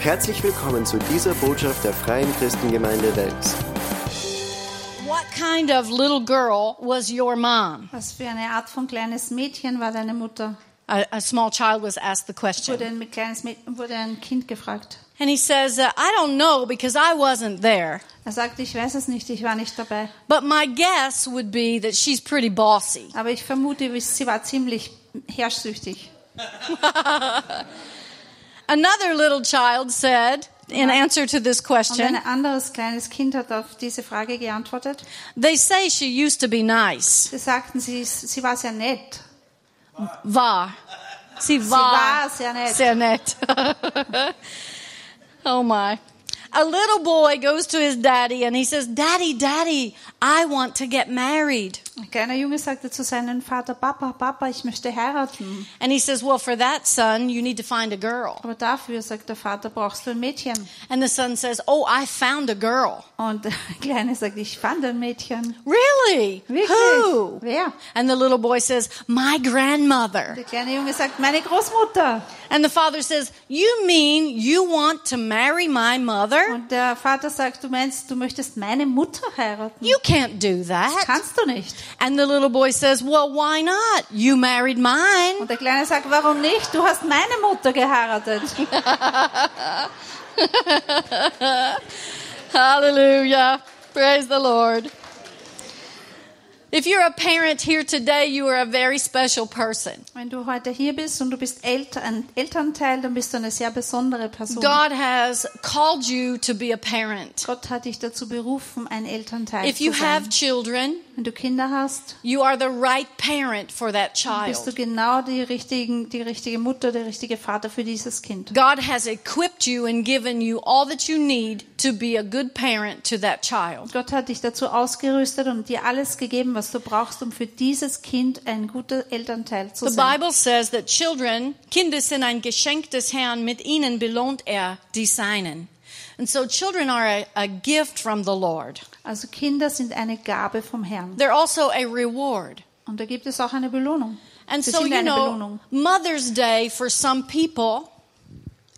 Herzlich willkommen zu dieser Botschaft der Freien Christengemeinde Wels. What kind of little girl was your mom? Was für eine Art von kleines Mädchen war deine Mutter? A, a small child was asked the Wurde question. ein, kleines Mädchen, wurde ein Kind gefragt. And he says, uh, I don't know because I wasn't there. Er sagte, ich weiß es nicht, ich war nicht dabei. But my guess would be that she's pretty bossy. Aber ich vermute, sie war ziemlich herrschsüchtig. Another little child said, in answer to this Und question, ein anderes kleines Kind hat auf diese Frage geantwortet. they say she used to be nice. Sie sagten, sie, sie war sehr nett. War. Sie war, Sie war. war sehr nett. Sehr nett. oh my. A little boy goes to his daddy and he says, Daddy, Daddy, I want to get married. Ein kleiner Junge sagte zu seinem Vater, Papa, Papa, ich möchte heiraten. And he says, Well, for that, son, you need to find a girl. Aber dafür, sagt der Vater, brauchst du ein Mädchen. And the son says, Oh, I found a girl. Und der Kleine sagt, ich fand ein Mädchen. Really? Wirklich? Who? Wer? And the little boy says, My grandmother. Der kleine Junge sagt, meine Großmutter. And the father says, You mean you want to marry my mother? Und der Vater sagt, du meinst, du möchtest meine Mutter heiraten? You can't do Das that. kannst du nicht. And the little boy says, Well, why not? You married mine. Und der Kleine sagt, warum nicht? Du hast meine Mutter geheiratet. Hallelujah. Praise the Lord. If you're a parent here today, you are a very special person. Wenn du heute hier bist und du bist Eltern, Elternteil, dann bist du eine sehr besondere Person. God has called you to be a parent. Gott hat dich dazu berufen, ein Elternteil If zu you have children, Wenn du Kinder hast, you are the right parent for that bist du child. genau die, richtigen, die richtige Mutter, der richtige Vater für dieses Kind. God has equipped you and given you all that you need to be a good parent to that child. Gott hat dich dazu ausgerüstet und dir alles gegeben, was du brauchst, um für dieses Kind ein guter Elternteil zu The sein. Bible says that children, Kinder sind ein Geschenk des Herrn, mit ihnen belohnt er die Seinen. And so children are a, a gift from the Lord. Also Kinder sind eine Gabe vom Herrn. They're also a reward. Und da gibt es auch eine Belohnung. And Sie so, you know, Belohnung. Mother's Day for some people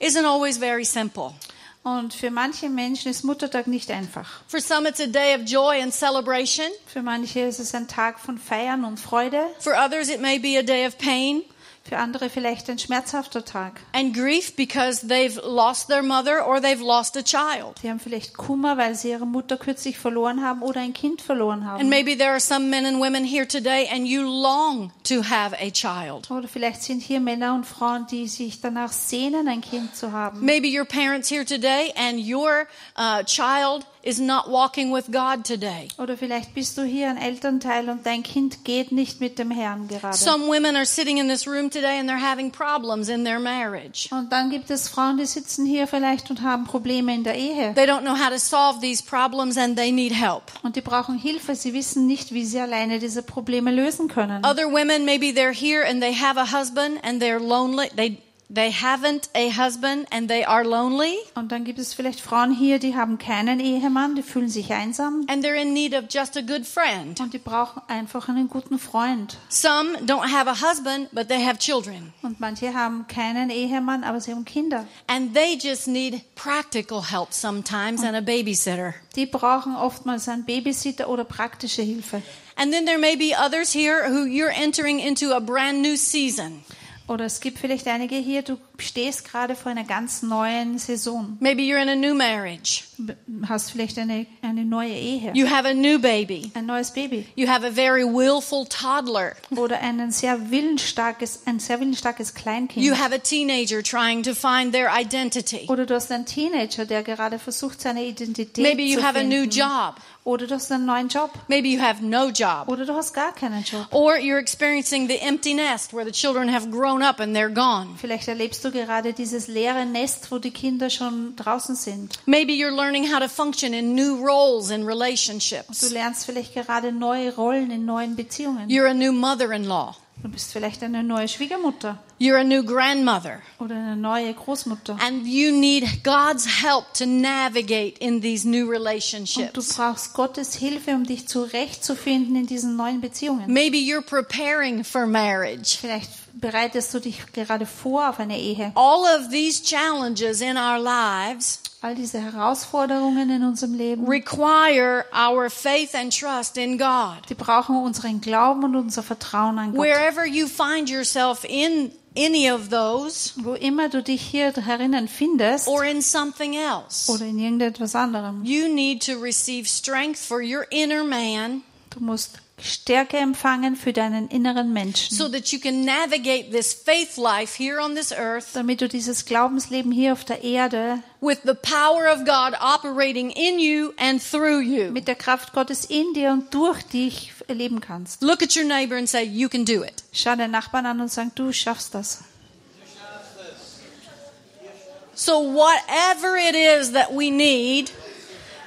isn't always very simple. Und für manche Menschen ist Muttertag nicht einfach. For some, it's a day of joy and celebration. Für manche ist es ein Tag von Feiern und Freude. For others, it may be a day of pain Für andere vielleicht ein schmerzhafter Tag. and grief because they've lost their mother or they've lost a child. Die haben vielleicht Kummer, weil sie ihre Mutter kürzlich verloren haben oder ein Kind verloren And maybe there are some men and women here today and you long to have a child. Oder vielleicht sind hier Männer und Frauen, die sich danach sehnen, ein Kind zu haben. Maybe your parents here today and your uh, child is not walking with God today. Oder vielleicht bist du hier ein Elternteil und dein Kind geht nicht mit dem Herrn gerade. Some women are sitting in this room today and they're having problems in their marriage. Und dann gibt es Frauen, die sitzen hier vielleicht und haben Probleme in der Ehe. They don't know how to solve these problems and they need help. Und die brauchen Hilfe. Sie wissen nicht, wie sie alleine diese Probleme lösen können. Other women, maybe they're here and they have a husband and they're lonely. They, they haven't a husband and they are lonely Und dann gibt es vielleicht Frauen hier, die haben keinen Ehemann, die fühlen sich einsam. and they're in need of just a good friend. Und die brauchen einfach einen guten Freund. Some don't have a husband, but they have children. Und manche haben keinen Ehemann, aber sie haben Kinder. And they just need practical help sometimes and a babysitter. Die brauchen oftmals einen Babysitter oder praktische Hilfe. And then there may be others here who you're entering into a brand new season. Oder es gibt vielleicht einige hier, du stehst gerade vor einer ganz neuen Saison. Maybe you're in a new marriage. Hast vielleicht eine, eine neue Ehe. You have a new baby. Ein neues Baby. You have a very willful toddler. Oder ein sehr willensstarkes, ein sehr willensstarkes Kleinkind. You have a teenager trying to find their identity. Oder du hast einen Teenager, der gerade versucht, seine Identität Maybe you zu have a new job. Oder du hast einen neuen Job. Maybe you have no job. Oder du hast gar keinen Job. Or you're experiencing the empty nest where the children have grown up and they're gone. Vielleicht erlebst du gerade dieses leere Nest, wo die Kinder schon draußen sind. Maybe you're learning how to function in new roles in Du relationships. lernst vielleicht gerade neue Rollen in neuen Beziehungen. You're a new mother in law. Du bist vielleicht eine neue Schwiegermutter You're a new grandmother. oder eine neue Großmutter. And you need God's help to navigate in these new Und du relationships. brauchst Gottes Hilfe, um dich zurechtzufinden in diesen neuen Beziehungen. Maybe you're preparing for marriage. Vielleicht bereitest du dich gerade vor auf eine Ehe. All of these challenges in our lives All diese Herausforderungen in unserem Leben, require our faith and trust in God. die brauchen unseren Glauben und unser Vertrauen an Gott. Wherever you find yourself in any of those Wo immer du dich hier herinnen findest or in something else, oder in irgendetwas anderem, you need to receive strength for your inner man du musst Stärke empfangen für deinen inneren Menschen, so that you can navigate this faith life here on this earth damit du dieses Glaubensleben hier auf der Erde with the power of God operating in you and through you. mit der Kraft Gottes in dir und durch dich erleben kannst. Look at your neighbor and say, You can do it. Schau deinen Nachbarn an und sag, du schaffst das. So, whatever it is that we need,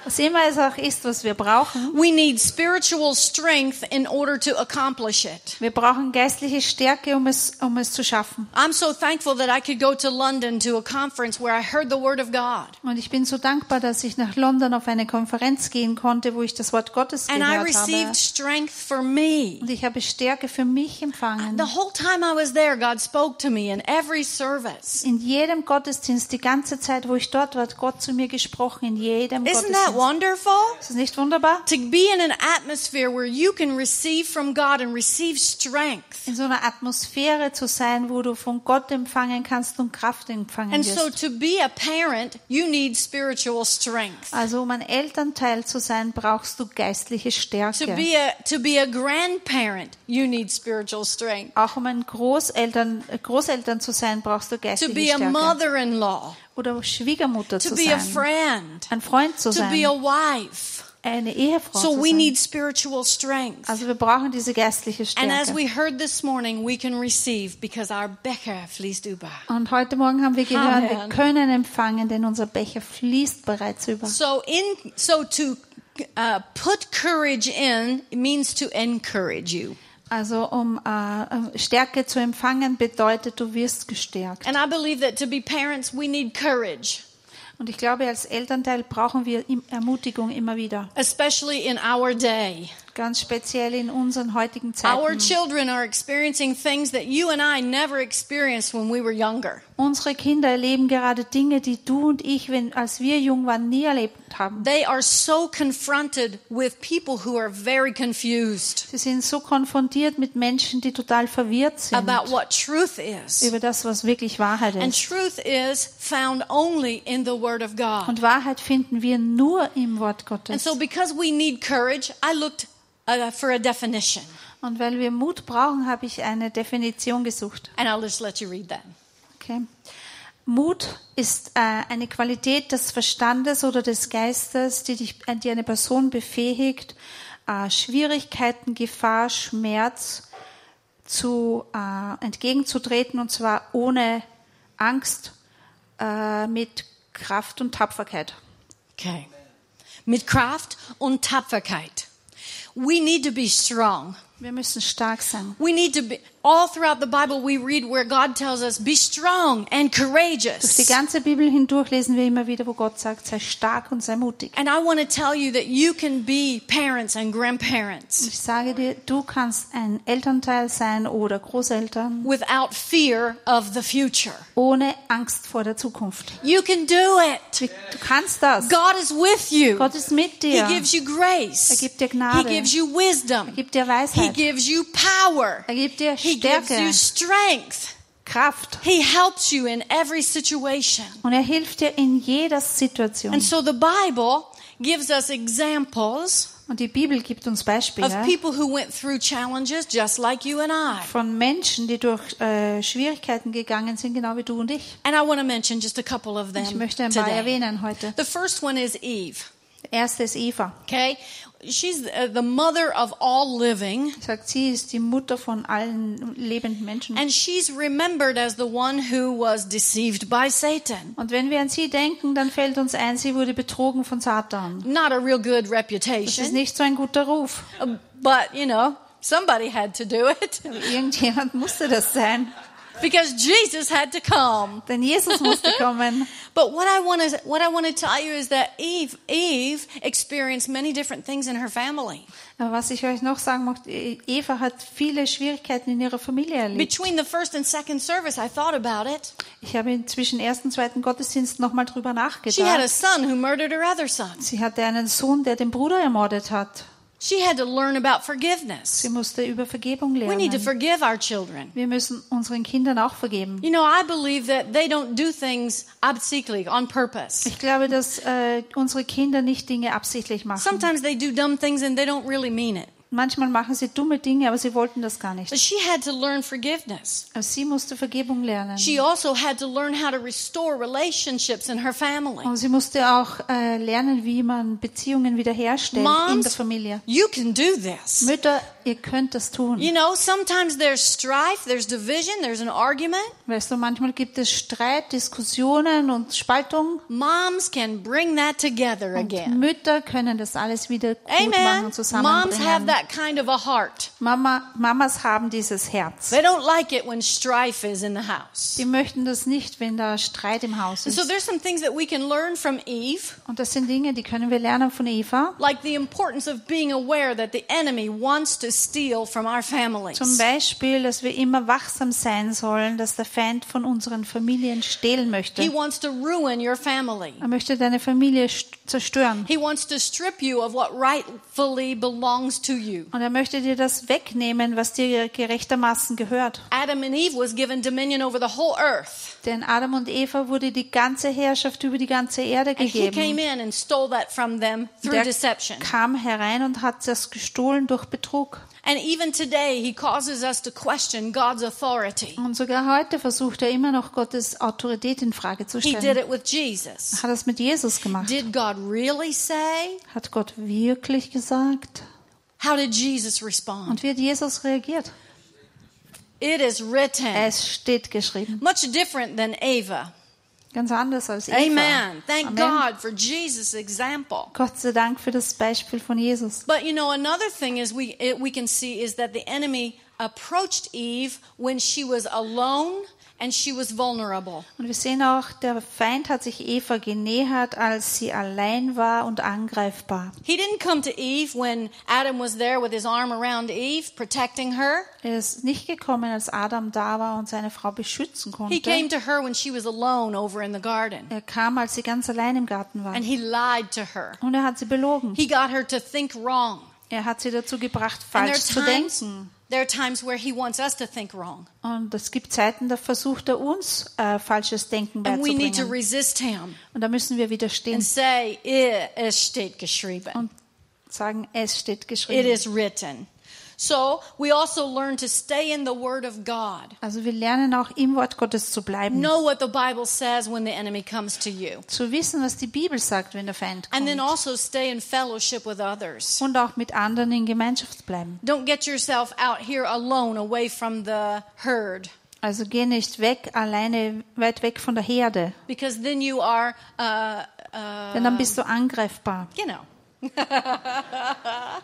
Was immer es auch ist, was wir brauchen, we need spiritual strength in order to accomplish it. wir brauchen geistliche Stärke, um es, um es zu schaffen. I'm so thankful that I could go to London to a conference where I heard the Word of God. Und ich bin so dankbar, dass ich nach London auf eine Konferenz gehen konnte, wo ich das Wort Gottes And I gehört received habe. strength for me. Und ich habe Stärke für mich empfangen. The whole time I was there, God spoke to me in every service. In jedem Gottesdienst, die ganze Zeit, wo ich dort war, hat Gott zu mir gesprochen. In jedem Isn't that wonderful? Ist das nicht wunderbar? To be in an atmosphere where you can receive from God and receive strength. In so einer Atmosphäre zu sein, wo du von Gott empfangen kannst und Kraft empfangen And so wirst. to be a parent, you need spiritual strength. Also um ein Elternteil zu sein, brauchst du geistliche To Stärke. be a to be a grandparent, you need spiritual strength. Auch um ein Großeltern, Großeltern zu sein, brauchst du To geistliche be a Stärke. mother-in-law, Oder Schwiegermutter zu sein. friend, Ein Freund zu sein. wife. Eine Ehefrau So zu sein. Also wir brauchen diese geistliche Stärke. Und heute Morgen haben wir gehört, wir Amen. können empfangen, denn unser Becher fließt bereits über. So in so to uh, put courage in means to encourage you. Also um äh, Stärke zu empfangen, bedeutet, du wirst gestärkt. And I believe that to be parents, we need courage, Und ich glaube, als Elternteil brauchen wir Ermutigung immer wieder. especially in our day. Ganz speziell in unseren heutigen Our Zeiten. children are experiencing things that you and I never experienced when we were younger. Unsere Kinder erleben gerade Dinge, die du und ich, wenn, als wir jung waren, nie erlebt haben. They are so confronted with people who are very confused Sie sind so konfrontiert mit Menschen, die total verwirrt sind about what truth is. über das, was wirklich Wahrheit And ist. truth is found only in the Word of God. Und Wahrheit finden wir nur im Wort And Gottes. so, because we need courage, I looked uh, for a definition. Und weil wir Mut brauchen, habe ich eine Definition gesucht. And I'll just let you read that. Okay. Mut ist äh, eine Qualität des Verstandes oder des Geistes, die, dich, die eine Person befähigt, äh, Schwierigkeiten, Gefahr, Schmerz zu, äh, entgegenzutreten und zwar ohne Angst, äh, mit Kraft und Tapferkeit. Okay. Mit Kraft und Tapferkeit. We need to be strong. Wir müssen stark sein. We need to be, all throughout the Bible, we read where God tells us, be strong and Durch die courageous. ganze Bibel hindurch lesen wir immer wieder, wo Gott sagt, sei stark und sei mutig. And I want to tell you that you can be parents and grandparents Ich sage dir, du kannst ein Elternteil sein oder Großeltern without fear of the future. ohne Angst vor der Zukunft. You can do it. Du kannst das. God is with you. Gott ist mit dir. He gives you grace. Er gibt dir Gnade. He gives you wisdom. Er gibt dir Weisheit. He gives you power. Er gibt dir He gives you Stärke, strength. Kraft. He helps you in every situation. Und er hilft dir in jeder Situation. And so the Bible gives us examples Und die Bibel gibt uns of Beispiele people who went through challenges just like you and I. von Menschen, die durch äh, Schwierigkeiten gegangen sind, genau wie du und ich. And I want to mention just a couple of Ich möchte ein paar today. erwähnen heute. The first one is Eve. Der erste ist Eva. Okay? She's uh, the mother of all living. Sagt, sie ist die Mutter von allen lebenden Menschen. And she's remembered as the one who was deceived by Satan. Und wenn wir an sie denken, dann fällt uns ein, sie wurde betrogen von Satan. Not a real good Das ist reputation, nicht so ein guter Ruf. but you know, Somebody had to do it Irgendjemand musste das sein, because Jesus had to come. denn Jesus musste kommen. But what I want to what I want to tell you is that Eve Eve experienced many different things in her family. Aber was ich euch noch sagen möchte, Eva hat viele Schwierigkeiten in ihrer Familie erlebt. Between the first and second service, I thought about it. Ich habe zwischen ersten und zweiten Gottesdienst nochmal drüber She had a nachgedacht. son who murdered her other son. Sie hatte einen Sohn, der den Bruder ermordet hat. She had to learn about forgiveness. Sie musste über Vergebung lernen. We need to forgive our children. Wir müssen unseren Kindern auch vergeben. You know, I believe that they don't do things absichtlich, on purpose. Ich glaube, dass äh, unsere Kinder nicht Dinge absichtlich machen. Sometimes they do dumb things and they don't really mean it. Manchmal machen sie dumme Dinge, aber sie wollten das gar nicht. But she had to learn forgiveness. Aber sie musste Vergebung lernen. She also had to learn how to restore relationships in her family. Und sie musste auch äh, lernen, wie man Beziehungen wiederherstellt in der Moms, Familie. you can do this. Mütter, ihr könnt das tun. You know, sometimes there's strife, there's division, there's an argument. Weißt du, manchmal gibt es Streit, Diskussionen und Spaltung. Moms can bring that together Und again. Mütter können das alles wieder gut machen Amen. und Moms have zusammenbringen. That kind of a heart. Mama, Mamas haben dieses Herz. They don't like it when strife is in the house. Die möchten das nicht, wenn da Streit im Haus And so ist. there's some things that we can learn from Eve, Und das sind Dinge, die können wir lernen von Eva. like the importance of being aware that the enemy wants to steal from our families. Zum Beispiel, dass wir immer wachsam sein sollen, dass der Feind von unseren Familien stehlen He möchte. wants to ruin your family. Er möchte deine Familie st- zerstören. He wants to strip you of what rightfully belongs to you. Und er möchte dir das wegnehmen, was dir gerechtermaßen gehört. Adam and Eve was given dominion over the whole earth. Denn Adam und Eva wurde die ganze Herrschaft über die ganze Erde And he came gegeben. in and stole that from them through Der deception. kam herein und hat das gestohlen durch Betrug. And even today, he causes us to question God's authority. Und sogar heute versucht er immer noch Gottes Autorität in Frage zu He did stellen. it with Jesus. Hat das mit Jesus gemacht? Did God really say? Hat Gott wirklich gesagt? How did Jesus respond? Und wie hat Jesus reagiert? It is written. Es steht geschrieben. Much different than Ava. Ganz anders als Eva. Amen. Thank Amen. God for Jesus' example. Gott sei Dank für das Beispiel von Jesus. But you know, another thing is we we can see is that the enemy approached Eve when she was alone and she was vulnerable. Und wir sehen auch, der Feind hat sich Eva genähert, als sie allein war und angreifbar. He didn't come to Eve when Adam was there with his arm around Eve, protecting her. Er ist nicht gekommen, als Adam da war und seine Frau beschützen He came konnte. to her when she was alone over in the garden. Er kam, als sie ganz allein im Garten war. And he lied to her. Und er hat sie belogen. He got her to think wrong. Er hat sie dazu gebracht, falsch zu denken. There are times where he wants us to think wrong. Und es gibt Zeiten, da versucht er uns, äh, falsches Denken And we need to resist him Und da müssen wir widerstehen and say, "It- es steht geschrieben. und sagen, es steht geschrieben. is written. So we also learn to stay in the Word of God. Also wir lernen auch im Wort Gottes zu bleiben. Know what the Bible says when the enemy comes to you. Zu wissen, was die Bibel sagt, wenn der Feind And then kommt. also stay in fellowship with others. Und auch mit anderen in Gemeinschaft bleiben. Don't get yourself out here alone away from the herd Also geh nicht weg, alleine weit weg von der Herde. because then you are, uh, uh, Denn dann bist du angreifbar, you know.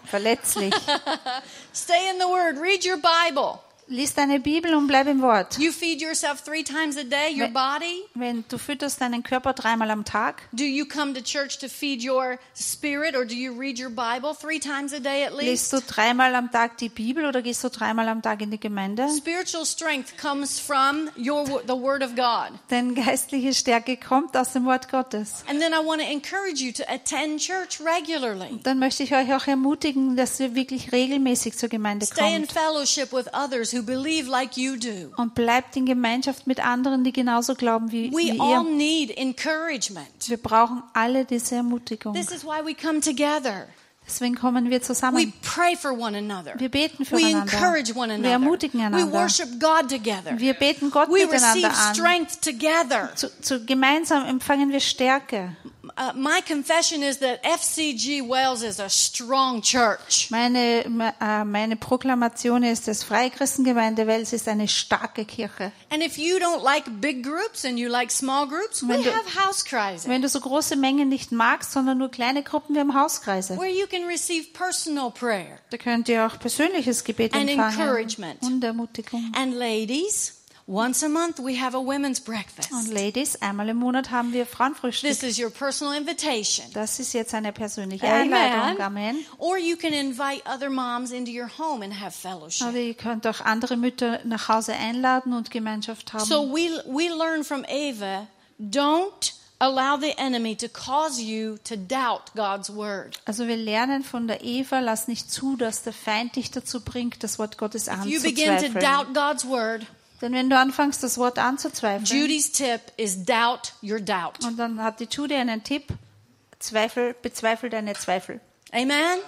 verletzlich. Stay in the Word. Read your Bible. Lies deine Bibel und bleib im Wort. You feed yourself three times a day, your body. Wenn du fütterst deinen Körper dreimal am Tag, Do you come to church to feed your spirit or do you read your Bible three times a day at liest least? du dreimal am Tag die Bibel oder gehst du dreimal am Tag in die Gemeinde? Spiritual strength comes from your the word of God. Denn geistliche Stärke kommt aus dem Wort Gottes. And then I want to encourage you to attend church regularly. Dann möchte ich euch auch ermutigen, dass ihr wirklich regelmäßig zur Gemeinde Stay in kommt. fellowship with others who believe like you do. Und bleibt in Gemeinschaft mit anderen, die genauso glauben wie, wie We all ihr. need encouragement. Wir brauchen alle diese Ermutigung. This is why we come together. Deswegen kommen wir We zusammen. pray for one another. Wir beten We füreinander. encourage one Wir ermutigen We einander. worship God together. Wir beten Gott We receive miteinander an. strength together. Zu, zu, gemeinsam empfangen wir Stärke. Uh, my confession is that FCG Wales is a strong church. Meine, me- äh, meine Proklamation ist, dass Freie Christengemeinde Wels ist eine starke Kirche. And if you don't like big groups and you like small groups, we Wenn du- have Hauskreise Wenn du so große Mengen nicht magst, sondern nur kleine Gruppen, wir haben Hauskreise. where you can receive personal prayer. Da könnt ihr auch persönliches Gebet And empfangen encouragement. und Ermutigung. And ladies, once a month we have a women's breakfast. Und Ladies, einmal im Monat haben wir Frauenfrühstück. This is your personal invitation. Das ist jetzt eine persönliche Einladung. Amen. Or you can invite other moms into your home and have fellowship. Oder ihr könnt auch andere Mütter nach Hause einladen und Gemeinschaft haben. So we we learn from Ava, don't allow the enemy to cause you to doubt God's word. Also wir lernen von der Eva, lass nicht zu, dass der Feind dich dazu bringt, das Wort Gottes If you begin to anzuzweifeln. doubt God's word, Denn wenn du anfängst, das Wort anzuzweifeln, Judy's tip is doubt your doubt. und dann hat die Judy einen Tipp, Zweifel, bezweifel deine Zweifel. Amen?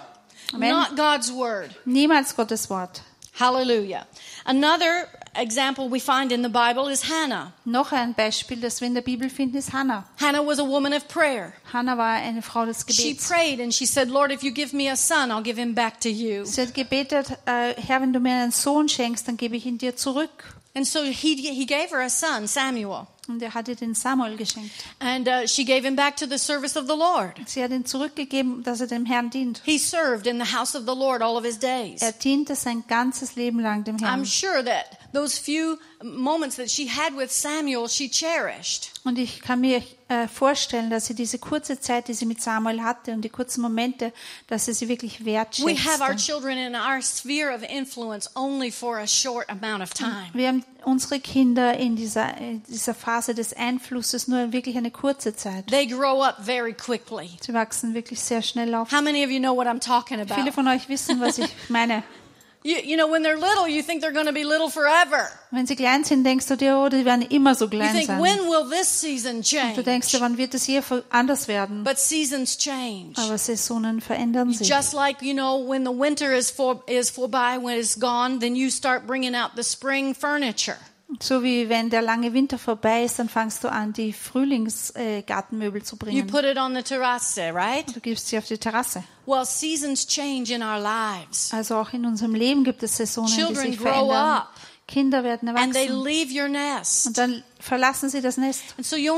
Amen. Not God's word. Niemals Gottes Wort. Hallelujah. Another example we find in the Bible is Hannah. Noch ein Beispiel, das wir in der Bibel finden, ist Hannah. Hannah was a woman of prayer. Hannah war eine Frau des Gebets. She prayed and she said, Lord, if you give me a son, I'll give him back to you. Sie hat gebetet, äh, Herr, wenn du mir einen Sohn schenkst, dann gebe ich ihn dir zurück. And so he, he gave her a son, Samuel. Und er hat den Samuel geschenkt. And uh, she gave him back to the service of the Lord. Sie hat ihn zurückgegeben, dass er dem Herrn dient. He served in the house of the Lord all of his days. Er diente sein ganzes Leben lang dem Herrn. I'm sure that those few moments that she had with Samuel, she cherished. Und ich kann mir äh, vorstellen, dass sie diese kurze Zeit, die sie mit Samuel hatte und die kurzen Momente, dass sie sie wirklich We have our children in our sphere of influence only for a short amount of time. Wir haben unsere Kinder in dieser, in dieser Phase des Einflusses nur wirklich eine kurze Zeit. They grow up very quickly. Sie wachsen wirklich sehr schnell auf. How many of you know what I'm talking Viele about? von euch wissen, was ich meine. You, you know, when they're little, you think they're going to be little forever. Wenn sie klein sind, denkst du dir, oh, die werden immer so You think, sein. when will this season Du denkst dir, change? wann wird es hier anders werden? But seasons change. Aber Saisonen verändern sich. Just like, you know, when the winter is for, is vorbei, when it's gone, then you start bringing out the spring furniture. So wie wenn der lange Winter vorbei ist, dann fangst du an, die Frühlingsgartenmöbel äh, zu You bringen. put it on the terrasse, right? Du gibst sie auf die Terrasse. Well, seasons change in our lives. Also auch in unserem Leben gibt es Saisonen, die Children sich grow verändern. up. Kinder werden And they erwachsen. leave your nest. Und dann verlassen sie das Nest. You you.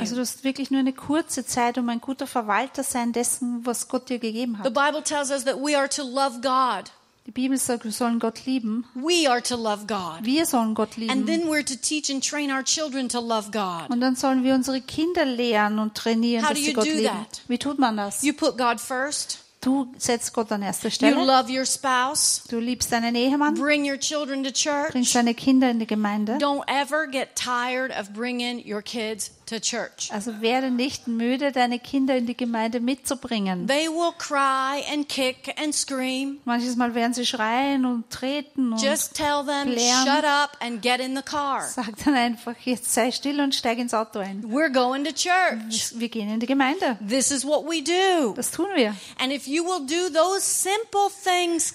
Also du hast wirklich nur eine kurze Zeit, um ein guter Verwalter sein dessen, was Gott dir gegeben The hat. Bible tells us that we are to love God. Die Bibel sagt, wir sollen Gott lieben. We are to love God. Wir sollen Gott And lieben. then we're to teach and train our children to love God. Und dann sollen wir unsere Kinder lehren und trainieren, How dass do sie you Gott do lieben. that? Wie tut man das? You put God first. Du setzt Gott an erster You Stelle. love your spouse. Du liebst deinen Ehemann, Bring your children to church. bringst deine Kinder in die Gemeinde. Don't ever get tired of bringing your kids to church. Also werde nicht müde, deine Kinder in die Gemeinde mitzubringen. They will cry and kick and scream. Manches Mal werden sie schreien und treten und Just tell them, Blären. shut up and get in the car. sag dann einfach, jetzt sei still und steig ins Auto ein. We're going to church. Wir gehen in die Gemeinde. This is what we do. Das tun wir. And if you will do those simple things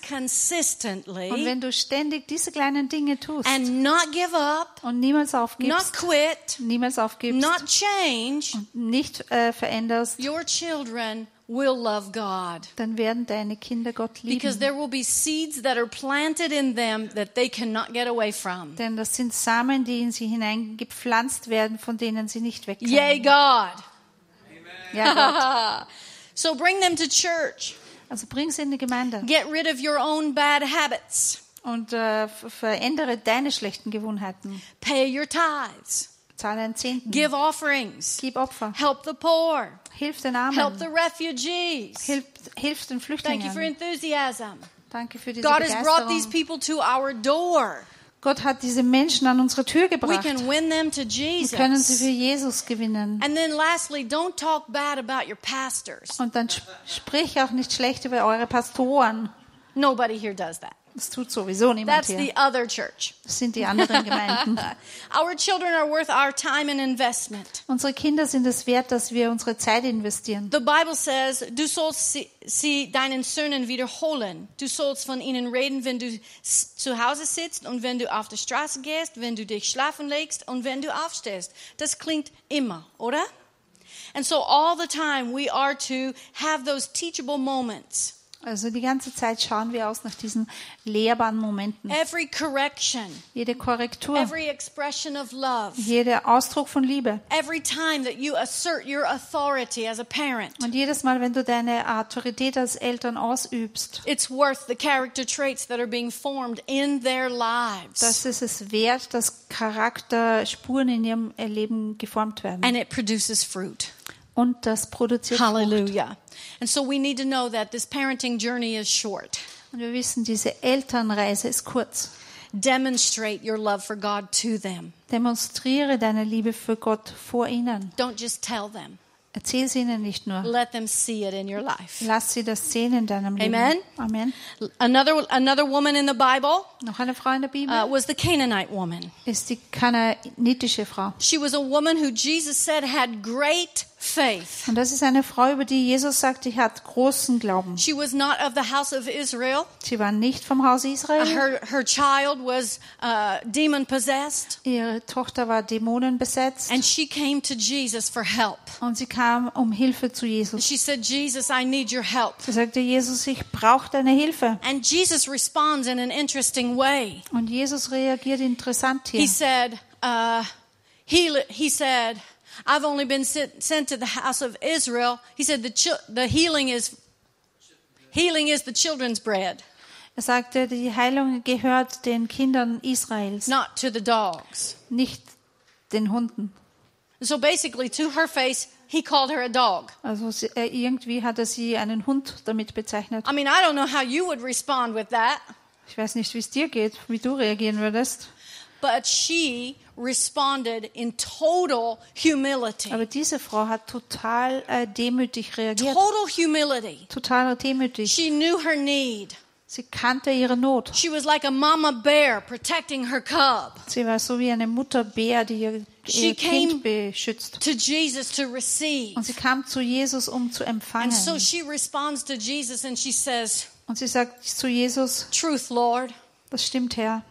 Und wenn du ständig diese kleinen Dinge tust and not give up, und niemals not aufgibst, quit, niemals aufgibst, not change, nicht äh, veränderst, your children will love God. dann werden deine Kinder Gott Because lieben. there will be seeds that are planted in them that they cannot get away from. Denn das sind Samen, die in sie hineingepflanzt werden, von denen sie nicht weg Yay, können. God. Ja, Gott. So bring them to church. Also bring sie in die Gemeinde Get rid of your own bad habits. und äh, ver- verändere deine schlechten Gewohnheiten. Pay your tithes. Zahle einen Zehnten. Give offerings. Gib Opfer. Help the poor. Hilf den Help the refugees. Hilf, hilf den Thank you for Flüchtlingen. enthusiasm. Danke für diese God has brought these people to our door. Gott hat diese Menschen an unsere Tür gebracht. Wir können sie für Jesus. Gewinnen. And then lastly, don't talk bad about your pastors. Und dann sp- sprich auch nicht schlecht über eure Pastoren. Nobody here does that. Das tut sowieso niemand That's hier. the other church. Das sind die anderen Gemeinden. Our children are worth our time and investment. Unsere Kinder sind es wert, dass wir unsere Zeit investieren. The Bible says, du sollst sie, deinen Söhnen wiederholen. Du sollst von ihnen reden, wenn du zu Hause sitzt und wenn du auf der Straße gehst, wenn du dich schlafen legst und wenn du aufstehst. Das klingt immer, oder? And so all the time we are to have those teachable moments. Also die ganze Zeit schauen wir aus nach diesen lehrbaren Momenten. Every correction, Jede Korrektur, every expression of love, jeder Ausdruck von Liebe. every time that you assert your authority as a parent. Und jedes Mal, wenn du deine Autorität als Eltern ausübst, It's worth the character traits that are being formed in their lives. das ist es wert, dass Charakterspuren in ihrem Leben geformt werden. and it produces fruit. Und das produziert Frucht. Hallelujah. And so we need to know that this parenting journey is short. Und wir wissen, diese Elternreise ist kurz. Demonstrate your love for God to them. Demonstriere deine Liebe für Gott vor ihnen. Don't just tell them. Erzähl sie ihnen nicht nur. Let them see it in your life. Lass sie das sehen in deinem Leben. Amen. Amen. Another another woman in the Bible Noch eine Frau in der Bibel uh, was the Canaanite woman. ist die kananitische Frau. She was a woman who Jesus said had great faith. Und das ist eine Frau, über die Jesus sagt, die hat großen Glauben. She was not of the house of Israel. Sie war nicht vom Haus Israel. Her her child was uh, demon possessed, Ihre Tochter war Dämonen besetzt. and she came to Jesus for help. Und sie kam um Hilfe zu Jesus. She said, "Jesus, I need your help." Sie sagte, Jesus, ich brauche deine Hilfe. And Jesus responds in an interesting way. Und Jesus reagiert interessant He hier. said, uh, he, he said, I've only been sent, sent to the house of Israel. He said, the, the healing is, healing is the children's bread, Er sagte, die Heilung gehört den Kindern Israels, not to the dogs. nicht den Hunden. So basically, to her face, he called her a dog. Also sie, äh, irgendwie hat er sie einen Hund damit bezeichnet. I mean, I don't know how you would respond with that, Ich weiß nicht, wie es dir geht, wie du reagieren würdest. But she responded in total humility. Aber diese Frau hat total äh, demütig reagiert. Total humility. Total demütig. She knew her need. Sie kannte ihre Not. She was like a mama bear protecting her cub. Sie war so wie eine Mutterbär, die ihr, She ihr Kind beschützt. to Jesus to receive. Und sie kam zu Jesus, um zu empfangen. And so she responds to Jesus and she says, Und sie sagt zu Jesus, Truth, Lord, das stimmt, Herr.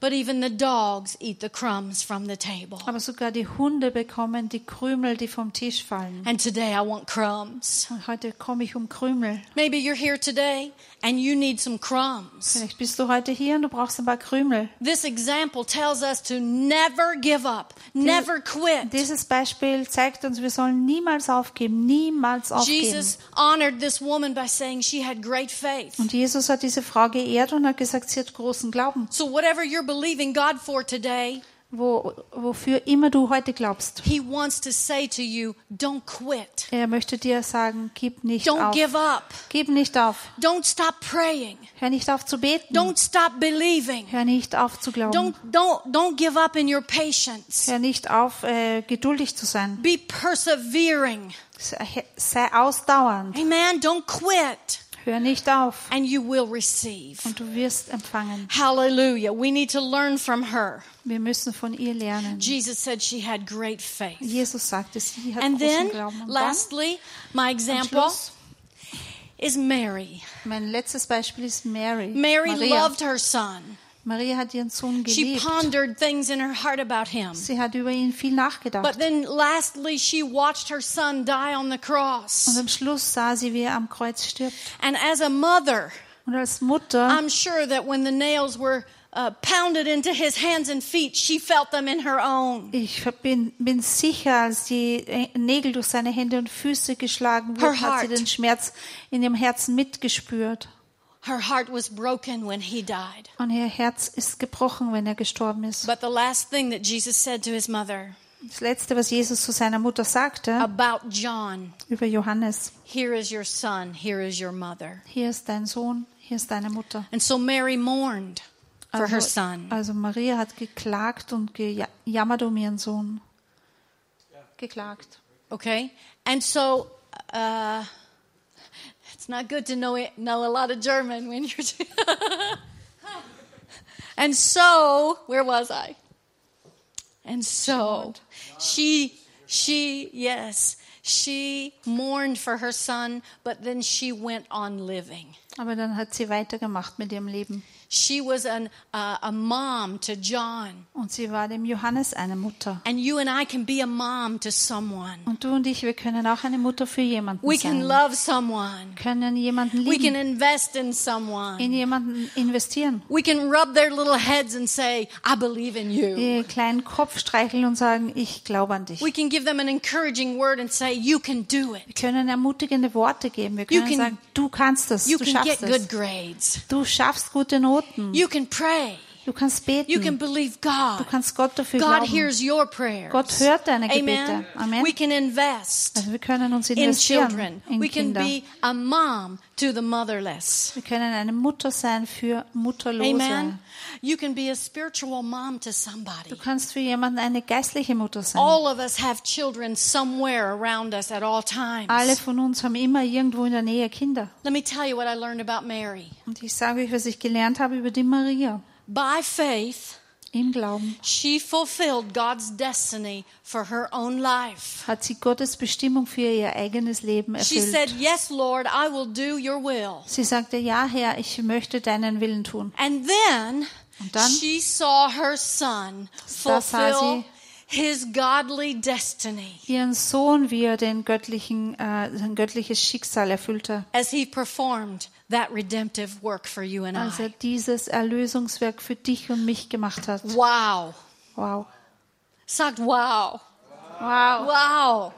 But even the dogs eat the crumbs from the table. Aber sogar die Hunde bekommen die Krümel, die vom Tisch fallen. And today I want crumbs. Und heute komme ich um Krümel. Maybe you're here today and you need some crumbs. Vielleicht bist du heute hier und du brauchst ein paar Krümel. This example tells us to never give up, never quit. Dieses Beispiel zeigt uns, wir sollen niemals aufgeben, niemals aufgeben. Jesus honored this woman by saying she had great faith. Und Jesus hat diese Frau geehrt und hat gesagt, sie hat großen Glauben. So, whatever you're believing God for today, Wo, wofür immer du heute glaubst. He wants to say to you, don't quit. Er möchte dir sagen, gib nicht Don't auf. give up. Gib nicht auf. Don't stop praying. Hör nicht auf zu beten. Don't stop believing. Hör nicht auf zu glauben. Don't don't don't give up in your patience. Hör nicht auf, äh, geduldig zu sein. Be persevering. Sei, sei ausdauernd. Amen. Don't quit Hör nicht auf. and you will receive. Und du wirst empfangen. Hallelujah. We need to learn from her. Wir müssen von ihr lernen. Jesus said she had great faith. Jesus sagte, sie hat And großen then Glauben. Und dann, lastly, my example is Mary. mein letztes Beispiel ist Mary. Mary Maria. loved her son. Maria hat ihren Sohn She geliebt. pondered things in her heart about him. Sie hat über ihn viel But nachgedacht. then lastly, she watched her son die on the Und cross. am Schluss sah sie, wie er am Kreuz stirbt. And as a mother, Und als Mutter, I'm sure that when the nails were uh, pounded into his hands and feet, she felt them in her own. ich bin, bin sicher, als die äh, Nägel durch seine Hände und Füße geschlagen wurden, hat sie den Schmerz in ihrem Herzen mitgespürt. Her heart was broken when he died. Und ihr Herz ist gebrochen, wenn er gestorben ist. But the last thing that Jesus said to his mother Das Letzte, was Jesus zu seiner Mutter sagte, about John über Johannes, here is your son, here is your mother. hier ist dein Sohn, hier ist deine Mutter. And so Mary mourned for her son. also Maria hat geklagt und gejammert um ihren Sohn. Geklagt. Okay? And so, uh, it's not good to know, it, know a lot of German when you're. And so, where was I? And so, she, she, yes, she mourned for her son, but then she went on living. Aber dann hat sie weitergemacht mit ihrem Leben. She was an, uh, a mom to John. Und sie war dem Johannes eine Mutter. And you and I can be a mom to someone. Und du und ich, wir können auch eine Mutter für jemanden We can sein. love someone. können jemanden We can lieben, invest in in someone. jemanden investieren. We can rub their little heads and say, I believe in you. Ihr kleinen Kopf streicheln und sagen, ich glaube an dich. We can give them an encouraging word and say, You can do it. Wir können ermutigende Worte geben. Wir können can- sagen, du kannst es, du can schaffst es. Du schaffst gute Noten. You can pray. Du kannst You can beten. believe Du God. kannst Gott dafür God glauben. hears your prayers. Gott hört deine. Gebete. Amen. We can invest Also wir können uns in investieren children. in We can Kinder. be a mom to the motherless. Wir können eine Mutter sein für Mutterlose. Amen. You can be a spiritual mom to somebody. Du kannst für jemanden eine geistliche Mutter sein. All of us have children somewhere around us at all times. Alle von uns haben immer irgendwo in der Nähe Kinder. Let me tell you what I learned about Mary. Und ich sage euch, was ich gelernt habe über die Maria. By faith, Im Glauben she fulfilled God's destiny for her own life. hat sie Gottes Bestimmung für ihr eigenes Leben erfüllt. She said. Yes, Lord, I will do your will. Sie sagte, ja Herr, ich möchte deinen Willen tun. And then Und dann? she saw her son fulfill his godly destiny Ihren Sohn, wie er den göttlichen, äh, sein göttliches Schicksal erfüllte, as he performed that redemptive work for you and als er dieses Erlösungswerk für dich und mich gemacht hat. Wow. Wow. Sagt wow. Wow. Wow.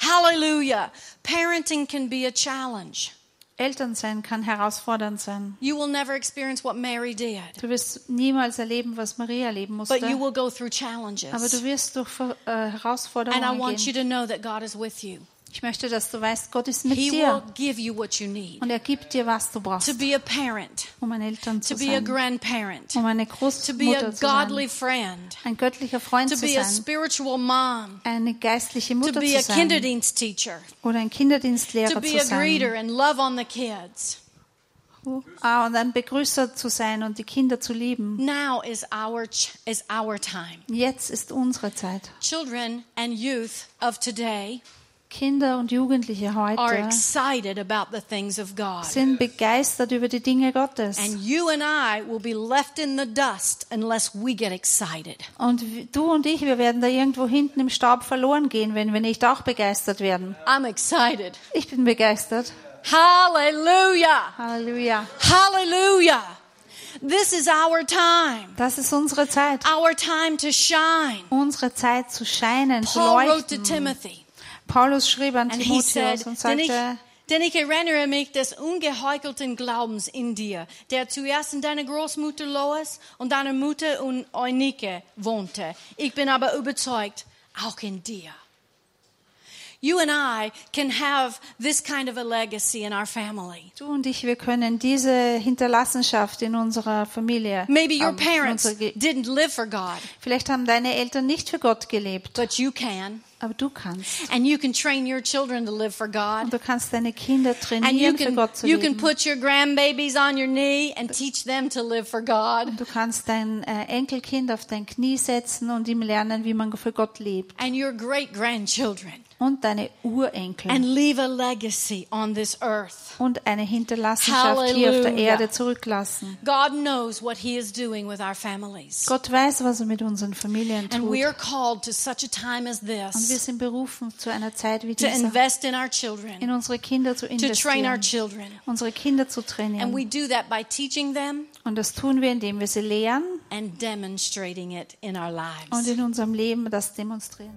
Hallelujah. Parenting can be a challenge. Elternsein kann herausfordernd sein. You will never experience what Mary did, Du wirst niemals erleben, was Maria erleben musste. but you will go through challenges. Aber du wirst durch äh, And I Herausforderungen want you to know that God is with you. Ich möchte, dass du weißt, Gott ist mit He will dir give you what you need. Und er gibt dir, was du to brauchst, be a parent, um ein Eltern to zu be a sein, grandparent, um eine to be a Großmutter zu godly sein, friend, ein göttlicher Freund to zu be a sein, spiritual mom, eine geistliche to Mutter be zu a sein. Kinderdienstteacher, oder ein to Kinderdienstlehrer be zu a greeter sein and love on the kids. Ah, und ein Begrüßer zu sein und die Kinder zu lieben. Now is our is our time. Jetzt ist unsere Zeit. Children and youth of today Kinder und Jugendliche are heute excited about the things of God. sind begeistert über die Dinge Gottes. And you and I will be left in the dust unless we get excited. Und du und ich, wir werden da irgendwo hinten im Staub verloren gehen, wenn wir nicht auch begeistert werden. Ich bin begeistert. Hallelujah. Halleluja. Hallelujah. This is our time. Das ist unsere Zeit. Our time to shine. Unsere Zeit zu scheinen, zu Paul wrote to leuchten. Timothy, Paulus schrieb an and he said, Timotheus und denn ich, sagte, denn ich erinnere mich des ungeheuchelten Glaubens in dir, der zuerst in deiner Großmutter Lois und deiner Mutter und Eunike wohnte. Ich bin aber überzeugt, auch in dir. You and I can have this kind of a legacy in our family. du und ich, wir können diese Hinterlassenschaft in unserer Familie Maybe your haben, in parents didn't live for God, Vielleicht haben deine Eltern nicht für Gott gelebt, but you can. Aber du kannst. And you can train your children to live for Und God. du kannst deine Kinder And you trainieren, für can, Gott zu you can put your grandbabies on your knee and teach them to live for God. Du kannst dein äh, Enkelkind auf dein Knie setzen und ihm lernen, wie man für Gott lebt. And your great grandchildren. Und deine Urenkel. And leave a legacy on this earth. und eine Hinterlassenschaft hier auf der. Erde zurücklassen. God knows what He is doing with our families. Gott weiß, was er mit unseren Familien And tut. we are called to such a time as Und wir this sind berufen, zu einer Zeit wie to dieser invest in our in children, unsere Kinder zu to train our investieren, children. unsere Kinder zu And we trainieren. do that by teaching them Und das tun wir, indem wir sie lehren and demonstrating it in our und lives. in unserem Leben das demonstrieren.